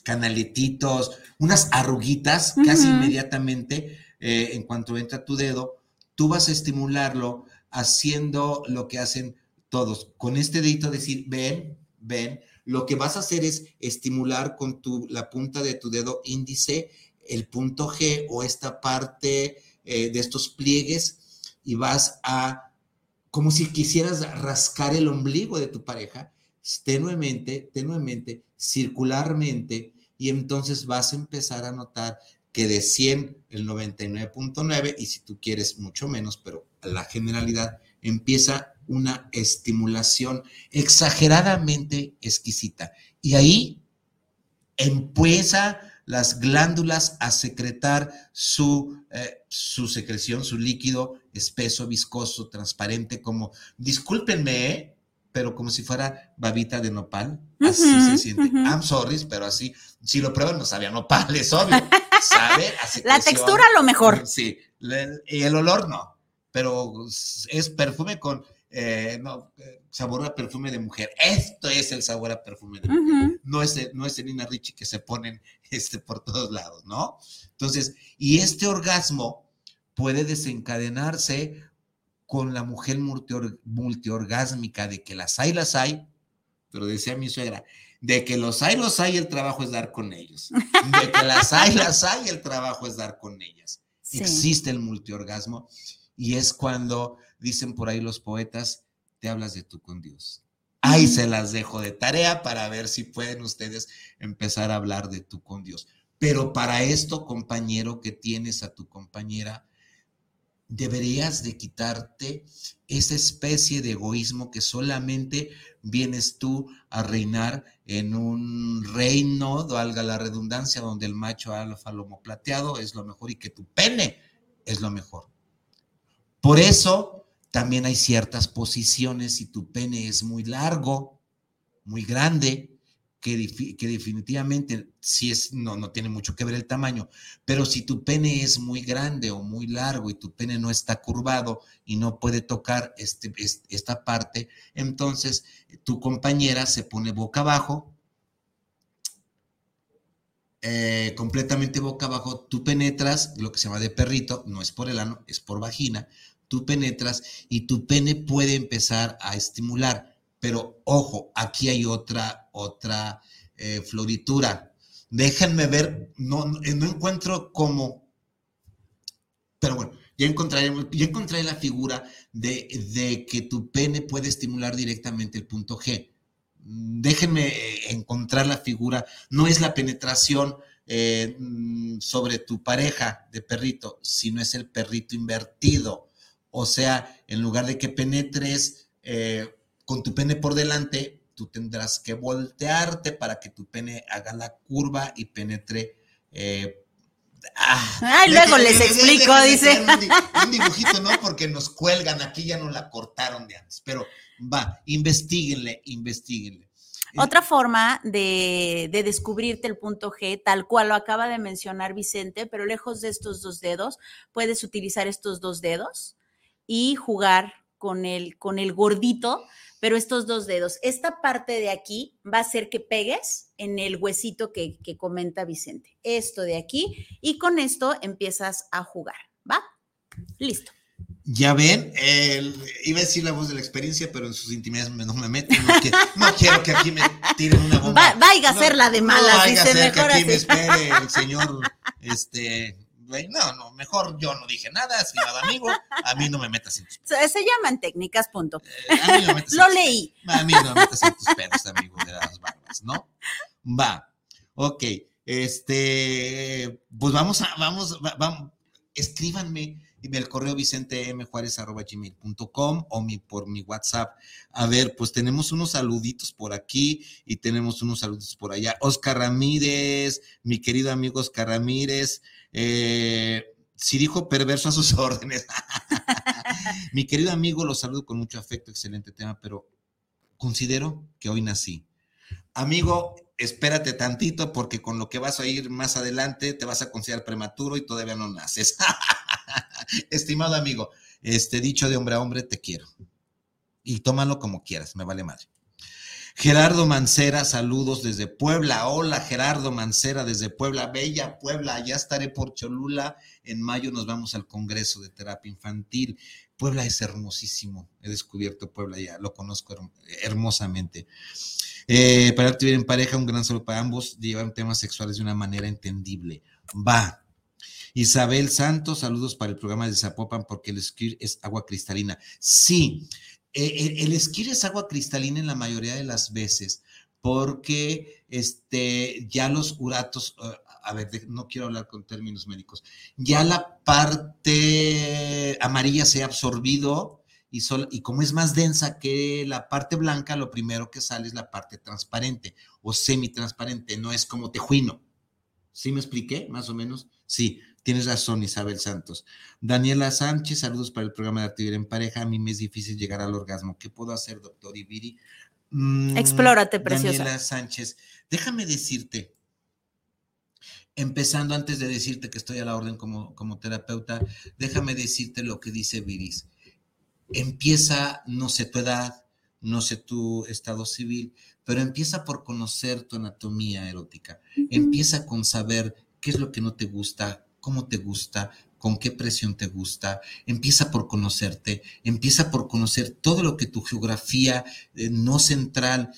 Speaker 1: canaletitos, unas arruguitas casi inmediatamente eh, en cuanto entra tu dedo, tú vas a estimularlo haciendo lo que hacen todos. Con este dedito decir, ven, ven, lo que vas a hacer es estimular con tu, la punta de tu dedo índice el punto G o esta parte eh, de estos pliegues y vas a, como si quisieras rascar el ombligo de tu pareja, tenuemente, tenuemente, circularmente, y entonces vas a empezar a notar que de 100 el 99.9 y si tú quieres mucho menos, pero la generalidad empieza una estimulación exageradamente exquisita. Y ahí empieza las glándulas a secretar su, eh, su secreción, su líquido espeso, viscoso, transparente, como, discúlpenme, ¿eh? pero como si fuera babita de nopal. Así se siente. I'm sorry, pero así, si lo prueban, no sabía nopal, es obvio. [LAUGHS] Sabe a
Speaker 2: La textura a lo mejor.
Speaker 1: Sí, y el olor no, pero es perfume con eh, no, eh, sabor a perfume de mujer. Esto es el sabor a perfume de mujer.
Speaker 2: Ujú.
Speaker 1: No es, no es el Nina Ricci que se ponen [LAUGHS] este, por todos lados, ¿no? Entonces, y este orgasmo puede desencadenarse con la mujer multior- multiorgásmica, de que las hay, las hay, pero decía mi suegra, de que los hay, los hay, el trabajo es dar con ellos. De que las hay, [LAUGHS] las hay, el trabajo es dar con ellas.
Speaker 2: Sí.
Speaker 1: Existe el multiorgasmo Y es cuando dicen por ahí los poetas, te hablas de tú con Dios. Ahí se las dejo de tarea para ver si pueden ustedes empezar a hablar de tú con Dios. Pero para esto, compañero, que tienes a tu compañera, deberías de quitarte esa especie de egoísmo que solamente vienes tú a reinar en un reino, valga la redundancia, donde el macho alfa lomo plateado es lo mejor y que tu pene es lo mejor. Por eso también hay ciertas posiciones, si tu pene es muy largo, muy grande, que, definitivamente si es, no, no tiene mucho que ver el tamaño, pero si tu pene es muy grande o muy largo y tu pene no está curvado y no puede tocar este, esta parte, entonces tu compañera se pone boca abajo, eh, completamente boca abajo, tú penetras lo que se llama de perrito, no es por el ano, es por vagina, tú penetras y tu pene puede empezar a estimular pero ojo, aquí hay otra, otra eh, floritura. Déjenme ver, no, no, encuentro cómo, pero bueno, ya encontré, ya encontré la figura de, que tu pene puede estimular directamente el punto G. Déjenme eh, encontrar la figura, no es la penetración eh, sobre tu pareja de perrito, sino es el perrito invertido. O sea, en lugar de que penetres con tu pene por delante, tú tendrás que voltearte para que tu pene haga la curva y penetre. Eh,
Speaker 2: ah, luego les explico, dice.
Speaker 1: Un, dibujito, ¿no? Porque nos cuelgan, aquí ya no la cortaron de antes, pero va, investiguenle, investiguenle.
Speaker 2: Otra forma de, de, descubrirte el punto G, tal cual lo acaba de mencionar Vicente, pero lejos de estos dos dedos, puedes utilizar estos dos dedos y jugar con el, con el gordito pero estos dos dedos, esta parte de aquí va a hacer que pegues en el huesito que, comenta Vicente. Esto de aquí y con esto empiezas a jugar, ¿va? Listo.
Speaker 1: Ya ven, iba a decir la voz de la experiencia, pero en sus intimidades no me meto. No, quiero que aquí me tiren una bomba.
Speaker 2: Va, vaya a ser la de malas, no
Speaker 1: vaya a ser que aquí me espere el señor este, no, no, mejor yo no dije nada, estimado amigo, a mí no me metas en tus [LAUGHS]
Speaker 2: pedos. Se llaman técnicas, punto. Eh, a mí no me metas Lo leí.
Speaker 1: A mí no me metas en tus pedos, amigo de las barbas, ¿no? Va, ok, este, pues vamos a, vamos, vamos, escríbanme el correo vicente m gmail.com o mi, por mi WhatsApp. A ver, pues tenemos unos saluditos por aquí y tenemos unos saluditos por allá. Oscar Ramírez, mi querido amigo Oscar Ramírez, eh, si dijo perverso a sus [LAUGHS] órdenes. [LAUGHS] Mi querido amigo, lo saludo con mucho afecto, excelente tema, pero considero que hoy nací. Amigo, espérate tantito porque con lo que vas a ir más adelante te vas a considerar prematuro y todavía no naces. [LAUGHS] [LAUGHS] Estimado amigo, este dicho de hombre a hombre, te quiero. Y tómalo como quieras, me vale madre. Gerardo Mancera, saludos desde Puebla. Hola, Gerardo Mancera desde Puebla. Bella Puebla, ya estaré por Cholula. En mayo nos vamos al Congreso de Terapia Infantil. Puebla es hermosísimo. He descubierto Puebla ya, lo conozco hermosamente. Eh, para vivir en pareja, un gran saludo para ambos. Llevan temas sexuales de una manera entendible. Va. Isabel Santos, saludos para el programa de Zapopan porque el esquí es agua cristalina. Sí, eh, el, esquí es agua cristalina en la mayoría de las veces, porque este, ya los uratos, uh, a ver, no quiero hablar con términos médicos, ya la parte amarilla se ha absorbido y, y como es más densa que la parte blanca, lo primero que sale es la parte transparente o semitransparente, no es como tejuino. ¿Sí me expliqué? Más o menos. Sí, Tienes razón, Isabel Santos. Daniela Sánchez, saludos para el programa de Artillería en Pareja. A mí me es difícil llegar al orgasmo. ¿Qué puedo hacer, doctor Ibiri?
Speaker 2: Mm, Explórate, preciosa.
Speaker 1: Daniela Sánchez, déjame decirte, empezando antes de decirte que estoy a la orden como, como terapeuta, déjame decirte lo que dice Viris. Empieza, no sé tu edad, no sé tu estado civil, pero empieza por conocer tu anatomía erótica. Empieza con saber qué es lo que no te gusta, cómo te gusta, con qué presión te gusta, empieza por conocerte, empieza por conocer todo lo que tu geografía eh, no central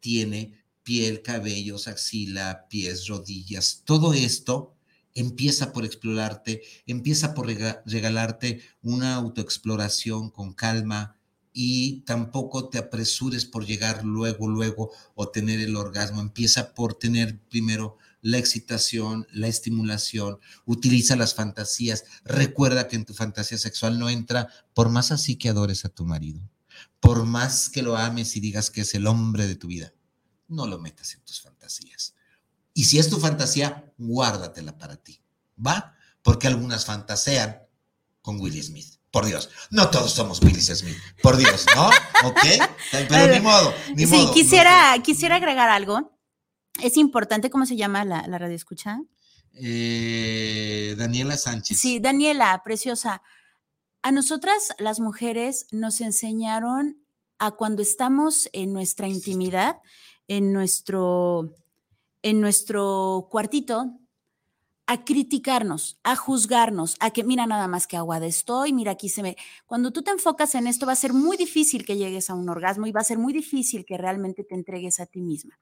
Speaker 1: tiene, piel, cabellos, axila, pies, rodillas, todo esto, Empieza por explorarte, empieza por regalarte una autoexploración con calma y tampoco te apresures por llegar luego, luego o tener el orgasmo. Empieza por tener primero la excitación, la estimulación, utiliza las fantasías. Recuerda que en tu fantasía sexual no entra por más así que adores a tu marido, por más que lo ames y digas que es el hombre de tu vida. No lo metas en tus fantasías. Y si es tu fantasía, guárdatela para ti. ¿Va? Porque algunas fantasean con Willie Smith. Por Dios, no todos somos Willie Smith. Por Dios, ¿no? ¿Ok? [LAUGHS] Pero ni modo, ni
Speaker 2: sí, quisiera, quisiera agregar algo. Es importante, ¿cómo se llama la, la radio escucha?
Speaker 1: Eh, Daniela Sánchez.
Speaker 2: Sí, Daniela, preciosa. A nosotras, las mujeres, nos enseñaron a cuando estamos en nuestra intimidad, en nuestro en nuestro cuartito a criticarnos, a juzgarnos, a que mira nada más que aguada estoy, mira aquí se me... Cuando tú te enfocas en esto va a ser muy difícil que llegues a un orgasmo y va a ser muy difícil que realmente te entregues a ti misma.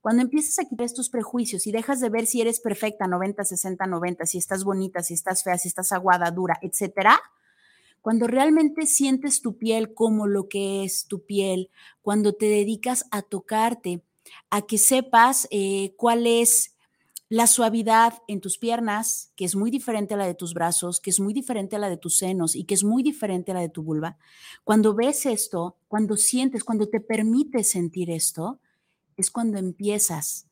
Speaker 2: Cuando empiezas a quitar estos prejuicios y dejas de ver si eres perfecta 90, 60, 90, si estás bonita, si estás fea, si estás aguada, dura, etcétera, cuando realmente sientes tu piel como lo que es tu piel, cuando te dedicas a tocarte, a que sepas eh, cuál es la suavidad en tus piernas, que es muy diferente a la de tus brazos, que es muy diferente a la de tus senos y que es muy diferente a la de tu vulva. Cuando ves esto, cuando sientes, cuando te permites sentir esto, es cuando empiezas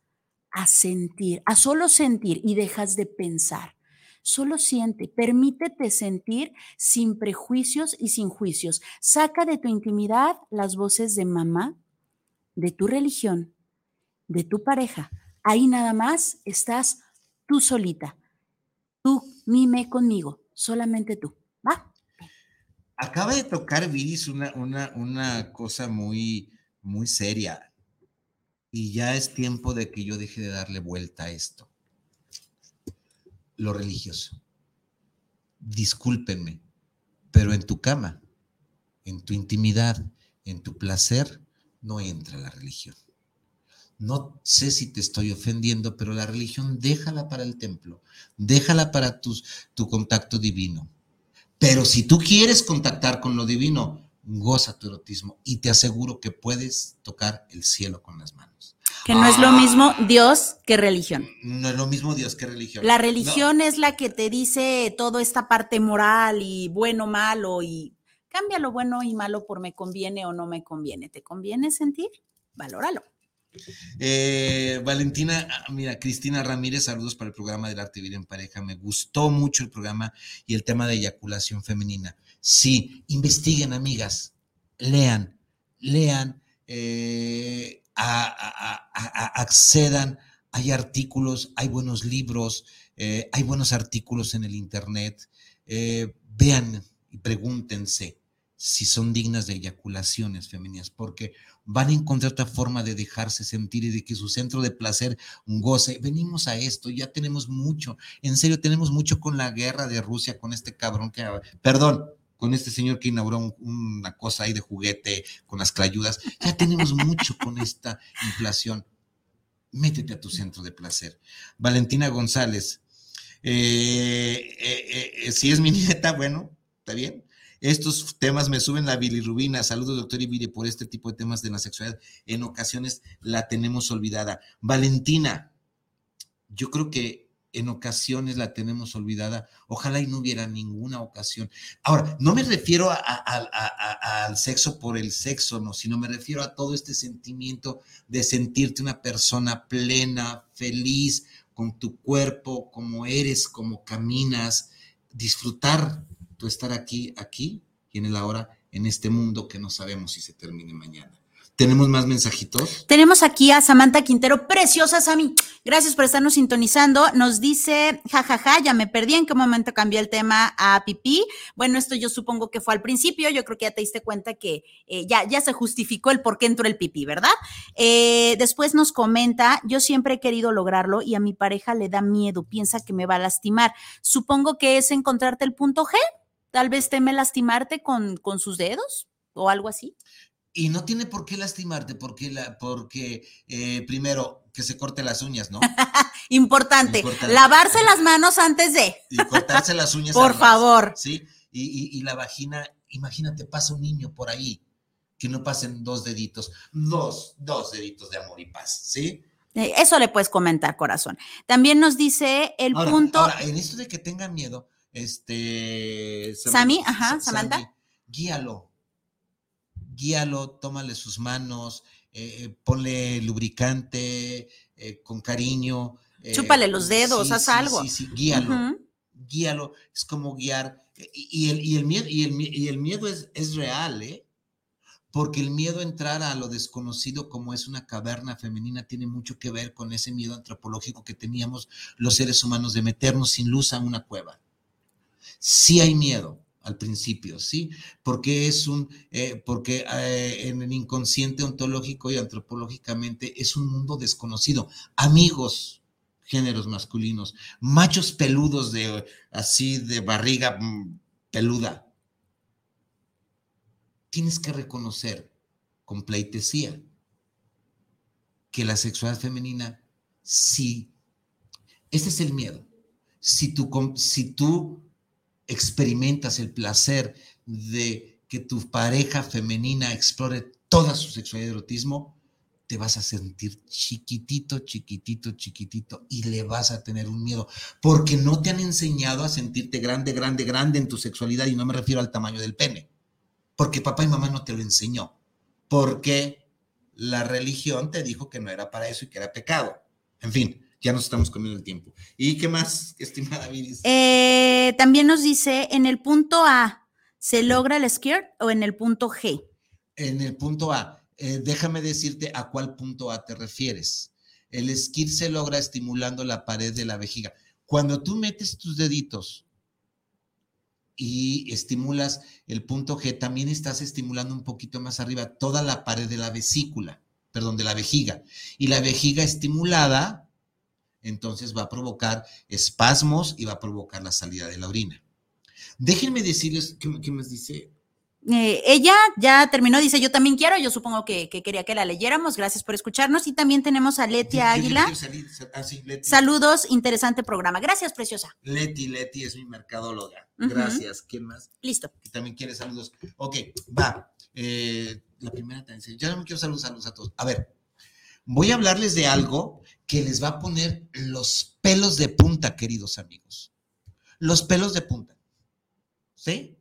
Speaker 2: a sentir, a solo sentir y dejas de pensar. Solo siente, permítete sentir sin prejuicios y sin juicios. Saca de tu intimidad las voces de mamá, de tu religión, de tu pareja. Ahí nada más estás tú solita. Tú mime conmigo, solamente tú. ¿Va?
Speaker 1: Acaba de tocar Viris una, una, una cosa muy, muy seria. Y ya es tiempo de que yo deje de darle vuelta a esto. Lo religioso. Discúlpenme, pero en tu cama, en tu intimidad, en tu placer, no entra la religión. No sé si te estoy ofendiendo, pero la religión déjala para el templo, déjala para tu contacto divino. Pero si tú quieres contactar con lo divino, goza tu erotismo y te aseguro que puedes tocar el cielo con las manos.
Speaker 2: Que no es lo ah. mismo Dios que religión.
Speaker 1: No es lo mismo Dios que religión.
Speaker 2: La religión es la que te dice toda esta parte moral y bueno, malo y cambia lo bueno y malo por me conviene o no me conviene. ¿Te conviene sentir? Valóralo.
Speaker 1: Eh, Valentina, ah, mira, Cristina Ramírez, saludos para el programa del arte vivir en pareja. Me gustó mucho el programa y el tema de eyaculación femenina. Sí, investiguen, amigas, lean, lean, eh, accedan. Hay artículos, hay buenos libros, eh, hay buenos artículos en el Internet. vean y pregúntense si son dignas de eyaculaciones femeninas, porque van a encontrar otra forma de dejarse sentir y de que su centro de placer goce. Venimos a esto, ya tenemos mucho, en serio, tenemos mucho con la guerra de Rusia, con este cabrón que, perdón, con este señor que inauguró una cosa ahí de juguete con las clayudas, ya tenemos mucho con esta inflación. Métete a tu centro de placer. Valentina González, eh, eh, eh, si es mi [LAUGHS] nieta, bueno, está bien estos temas me suben la bilirrubina. Saludos, doctor Ibiri, por este tipo de temas de la sexualidad. En ocasiones la tenemos olvidada. Valentina, yo creo que en ocasiones la tenemos olvidada. Ojalá y no hubiera ninguna ocasión. Ahora, no me refiero al sexo por el sexo, no, sino me refiero a todo este sentimiento de sentirte una persona plena, feliz con tu cuerpo, como eres, como caminas, disfrutar tú estar aquí, aquí y en el ahora, en este mundo que no sabemos si se termine mañana. ¿Tenemos más mensajitos?
Speaker 2: Tenemos aquí a Samantha Quintero, preciosa Sami. Gracias por estarnos sintonizando. Nos dice, jajaja, ya me perdí en qué momento cambié el tema a pipí. Bueno, esto yo supongo que fue al principio. Yo creo que ya te diste cuenta que eh, ya, ya se justificó el por qué entró el pipí, ¿verdad? Eh, después nos comenta, yo siempre he querido lograrlo y a mi pareja le da miedo, piensa que me va a lastimar. Supongo que es encontrarte el punto G. Tal vez teme lastimarte con, con sus dedos o algo así.
Speaker 1: Y no tiene por qué lastimarte, porque, la, porque eh, primero, que se corte las uñas, ¿no? [LAUGHS]
Speaker 2: Importante.
Speaker 1: Importante.
Speaker 2: Lavarse las manos antes de.
Speaker 1: Y cortarse las uñas. [LAUGHS]
Speaker 2: Por favor.
Speaker 1: ¿Sí? Y, y- y la vagina, imagínate, pasa un niño por ahí, que no pasen dos deditos, dos, dos deditos de amor y paz, ¿sí?
Speaker 2: Eh, Eso le puedes comentar, corazón. También nos dice el
Speaker 1: Ahora,
Speaker 2: punto.
Speaker 1: ahora, en esto de que tenga miedo, este...
Speaker 2: Sammy, ajá,
Speaker 1: Sa-
Speaker 2: Samantha.
Speaker 1: Sammy, guíalo, guíalo, tómale sus manos, eh, eh, ponle lubricante, eh, con cariño. eh,
Speaker 2: Chúpale los dedos, haz algo.
Speaker 1: Sí, sí, guíalo, guíalo, es como guiar. Y, y el, y el miedo, y el, y el miedo es, es real, ¿eh? Porque el miedo a entrar a lo desconocido como es una caverna femenina tiene mucho que ver con ese miedo antropológico que teníamos los seres humanos de meternos sin luz a una cueva. Sí hay miedo al principio, sí, porque es un, eh, porque eh, en el inconsciente ontológico y antropológicamente es un mundo desconocido. Amigos, géneros masculinos, machos peludos de así de barriga mm, peluda. Tienes que reconocer con pleitesía que la sexualidad femenina sí. Este es el miedo. Si tú, si tú experimentas el placer de que tu pareja femenina explore toda su sexualidad y erotismo, te vas a sentir chiquitito, chiquitito, chiquitito y le vas a tener un miedo, porque no te han enseñado a sentirte grande, grande, grande en tu sexualidad y no me refiero al tamaño del pene, porque papá y mamá no te lo enseñó, porque la religión te dijo que no era para eso y que era pecado. En fin, ya nos estamos comiendo el tiempo. ¿Y qué más, estimada Viris?
Speaker 2: Eh, también nos dice en el punto A, ¿se logra el skirt o en el punto G?
Speaker 1: En el punto A, eh, déjame decirte a cuál punto A te refieres. El skir se logra estimulando la pared de la vejiga. Cuando tú metes tus deditos y estimulas el punto G, también estás estimulando un poquito más arriba toda la pared de la vesícula, perdón, de la vejiga. Y la vejiga estimulada, entonces va a provocar espasmos y va a provocar la salida de la orina. Déjenme decirles, ¿qué, qué más dice?
Speaker 2: Eh, ella ya terminó, dice yo también quiero, yo supongo que, que quería que la leyéramos, gracias por escucharnos y también tenemos a Letia
Speaker 1: Yo- yo
Speaker 2: Águila.
Speaker 1: salir, ah, sí, Leti.
Speaker 2: Saludos, interesante programa. Gracias, preciosa.
Speaker 1: Leti, Leti es mi mercadóloga. Gracias. ¿Quién más?
Speaker 2: Listo.
Speaker 1: Que también quiere saludos. Ok, va. Eh, la primera también. Ya no me quiero saludos, saludos a todos. A ver, voy a hablarles de algo que les va a poner los pelos de punta, queridos amigos. Los pelos de punta. ¿Sí?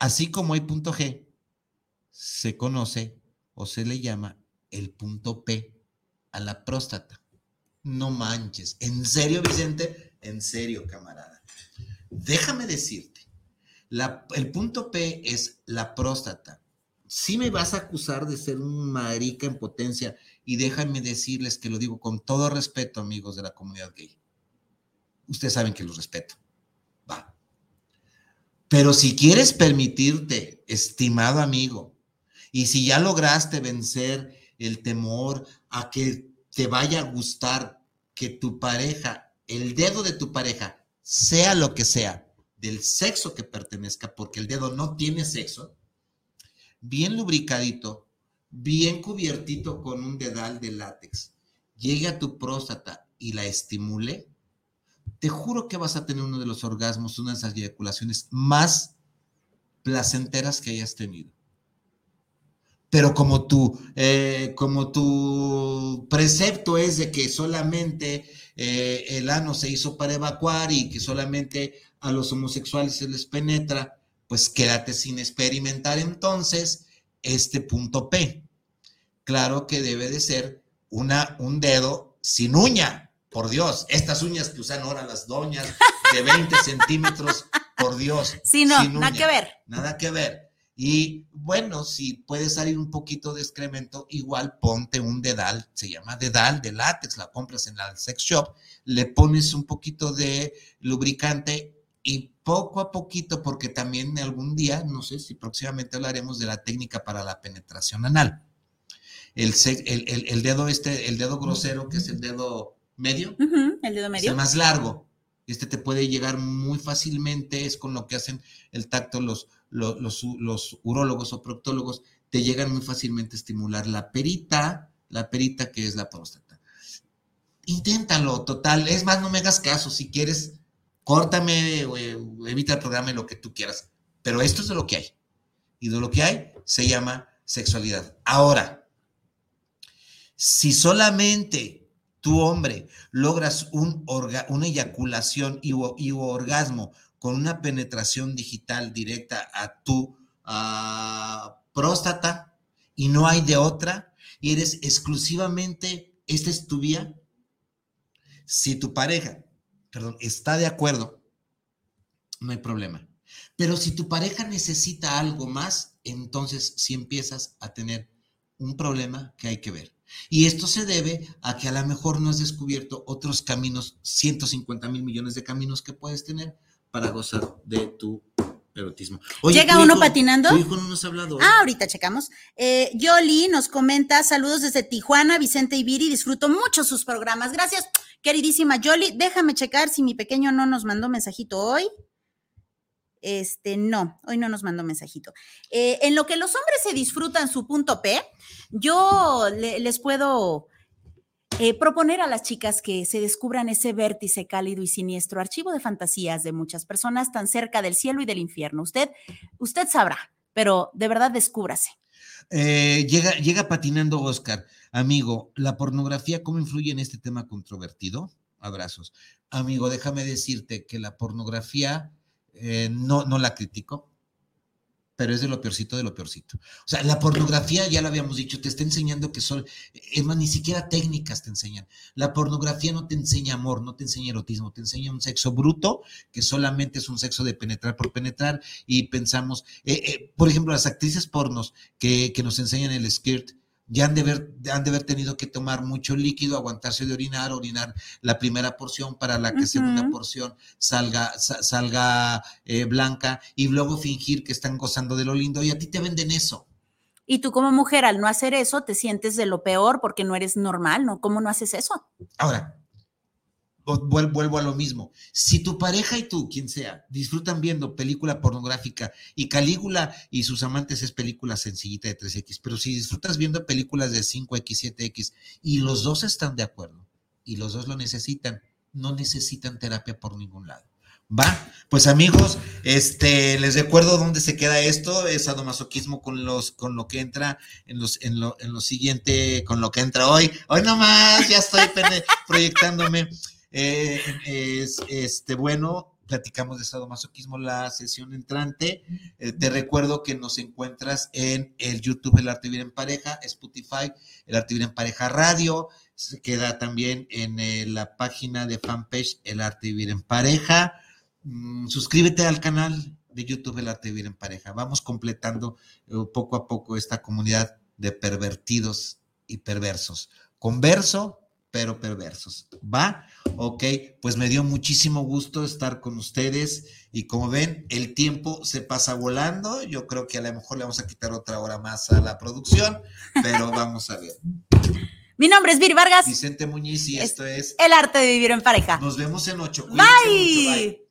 Speaker 1: Así como hay punto G, se conoce o se le llama el punto P a la próstata. No manches. ¿En serio, Vicente? En serio, camarada. Déjame decirte, el punto P es la próstata. Si me vas a acusar de ser un marica en potencia, y déjame decirles que lo digo con todo respeto, amigos de la comunidad gay. Ustedes saben que los respeto. Va. Pero si quieres permitirte, estimado amigo, y si ya lograste vencer el temor a que te vaya a gustar que tu pareja, el dedo de tu pareja, sea lo que sea, del sexo que pertenezca, porque el dedo no tiene sexo, bien lubricadito, bien cubiertito con un dedal de látex, llegue a tu próstata y la estimule, te juro que vas a tener uno de los orgasmos, una de esas eyaculaciones más placenteras que hayas tenido. Pero como tu, eh, como tu precepto es de que solamente eh, el ano se hizo para evacuar y que solamente a los homosexuales se les penetra, pues quédate sin experimentar entonces este punto P. Claro que debe de ser una, un dedo sin uña, por Dios. Estas uñas que usan ahora las doñas de 20 [LAUGHS] centímetros, por Dios.
Speaker 2: Sí, no,
Speaker 1: sin
Speaker 2: nada
Speaker 1: uña,
Speaker 2: que ver.
Speaker 1: Nada que ver. Y bueno, si puede salir un poquito de excremento, igual ponte un dedal, se llama dedal de látex, la compras en la sex shop, le pones un poquito de lubricante y poco a poquito, porque también algún día, no sé si próximamente hablaremos de la técnica para la penetración anal. El, el- el- el dedo este, el dedo grosero, que es el dedo medio,
Speaker 2: Ujú, el dedo
Speaker 1: es
Speaker 2: medio.
Speaker 1: el más largo. Este te puede llegar muy fácilmente, es con lo que hacen el tacto los, los, los, los urólogos o proctólogos, te llegan muy fácilmente a estimular la perita, la perita que es la próstata. inténtalo, total. Es más, no me hagas caso. Si quieres, córtame, evita el programa, lo que tú quieras. Pero esto es de lo que hay. Y de lo que hay se llama sexualidad. Ahora, si solamente tu hombre logras un una eyaculación y, orgasmo con una penetración digital directa a tu próstata y no hay de otra, y eres exclusivamente, esta es tu vía, si tu pareja, perdón, está de acuerdo, no hay problema. Pero si tu pareja necesita algo más, entonces sí empiezas a tener un problema que hay que ver. Y esto se debe a que a lo mejor no has descubierto otros caminos, 150 mil millones de caminos que puedes tener para gozar de tu erotismo.
Speaker 2: ¿Llega uno patinando?
Speaker 1: Tu hijo no nos ha hablado.
Speaker 2: Ah, ahorita checamos. Eh, Yoli nos comenta, saludos desde Tijuana, Vicente Ibiri, disfruto mucho sus programas. Gracias, queridísima Yoli. Déjame checar si mi pequeño no nos mandó mensajito hoy. Este, no, hoy no nos mandó mensajito. Eh, en lo que los hombres se disfrutan su punto P, yo les puedo eh, proponer a las chicas que se descubran ese vértice cálido y siniestro, archivo de fantasías de muchas personas tan cerca del cielo y del infierno. Usted, usted sabrá, pero de verdad descúbrase.
Speaker 1: Eh, llega, llega patinando Oscar. Amigo, ¿la pornografía cómo influye en este tema controvertido? Abrazos. Amigo, déjame decirte que la pornografía eh, no, no la critico, pero es de lo peorcito de lo peorcito. O sea, la pornografía, ya lo habíamos dicho, te está enseñando que son, es más, ni siquiera técnicas te enseñan. La pornografía no te enseña amor, no te enseña erotismo, te enseña un sexo bruto, que solamente es un sexo de penetrar por penetrar, y pensamos, eh, eh, por ejemplo, las actrices pornos que, que nos enseñan el skirt, ya han de, haber, han de haber tenido que tomar mucho líquido, aguantarse de orinar, orinar la primera porción para la que segunda porción salga, salga eh, blanca y luego fingir que están gozando de lo lindo y a ti te venden eso.
Speaker 2: Y tú como mujer al no hacer eso te sientes de lo peor porque no eres normal, ¿no? ¿Cómo no haces eso?
Speaker 1: Ahora, vuelvo a lo mismo. Si tu pareja y tú, quien sea, disfrutan viendo película pornográfica y Calígula y sus amantes es película sencillita de 3X, pero si disfrutas viendo películas de 5X, 7X y los dos están de acuerdo y los dos lo necesitan, no necesitan terapia por ningún lado. Va, pues amigos, este, les recuerdo dónde se queda esto, es sadomasoquismo con los, con lo que entra en los, en lo, en lo siguiente, con lo que entra hoy. Hoy nomás, ya estoy [LAUGHS] proyectándome. Eh, es, este, bueno, platicamos de sadomasoquismo la sesión entrante. Eh, te recuerdo que nos encuentras en el YouTube El Arte Vivir en Pareja, Spotify, El Arte Vivir en Pareja Radio. Se queda también en eh, la página de fanpage El Arte Vivir en Pareja. Mm, suscríbete al canal de YouTube El Arte Vivir en Pareja. Vamos completando poco a poco esta comunidad de pervertidos y perversos. Converso, pero perversos. ¿Va? Ok, pues me dio muchísimo gusto estar con ustedes y como ven, el tiempo se pasa volando. Yo creo que a lo mejor le vamos a quitar otra hora más a la producción, pero [LAUGHS] vamos a ver.
Speaker 2: Mi nombre es Vir Vargas.
Speaker 1: Vicente Muñiz y esto es
Speaker 2: El arte de vivir en pareja.
Speaker 1: Nos vemos en ocho.
Speaker 2: Bye.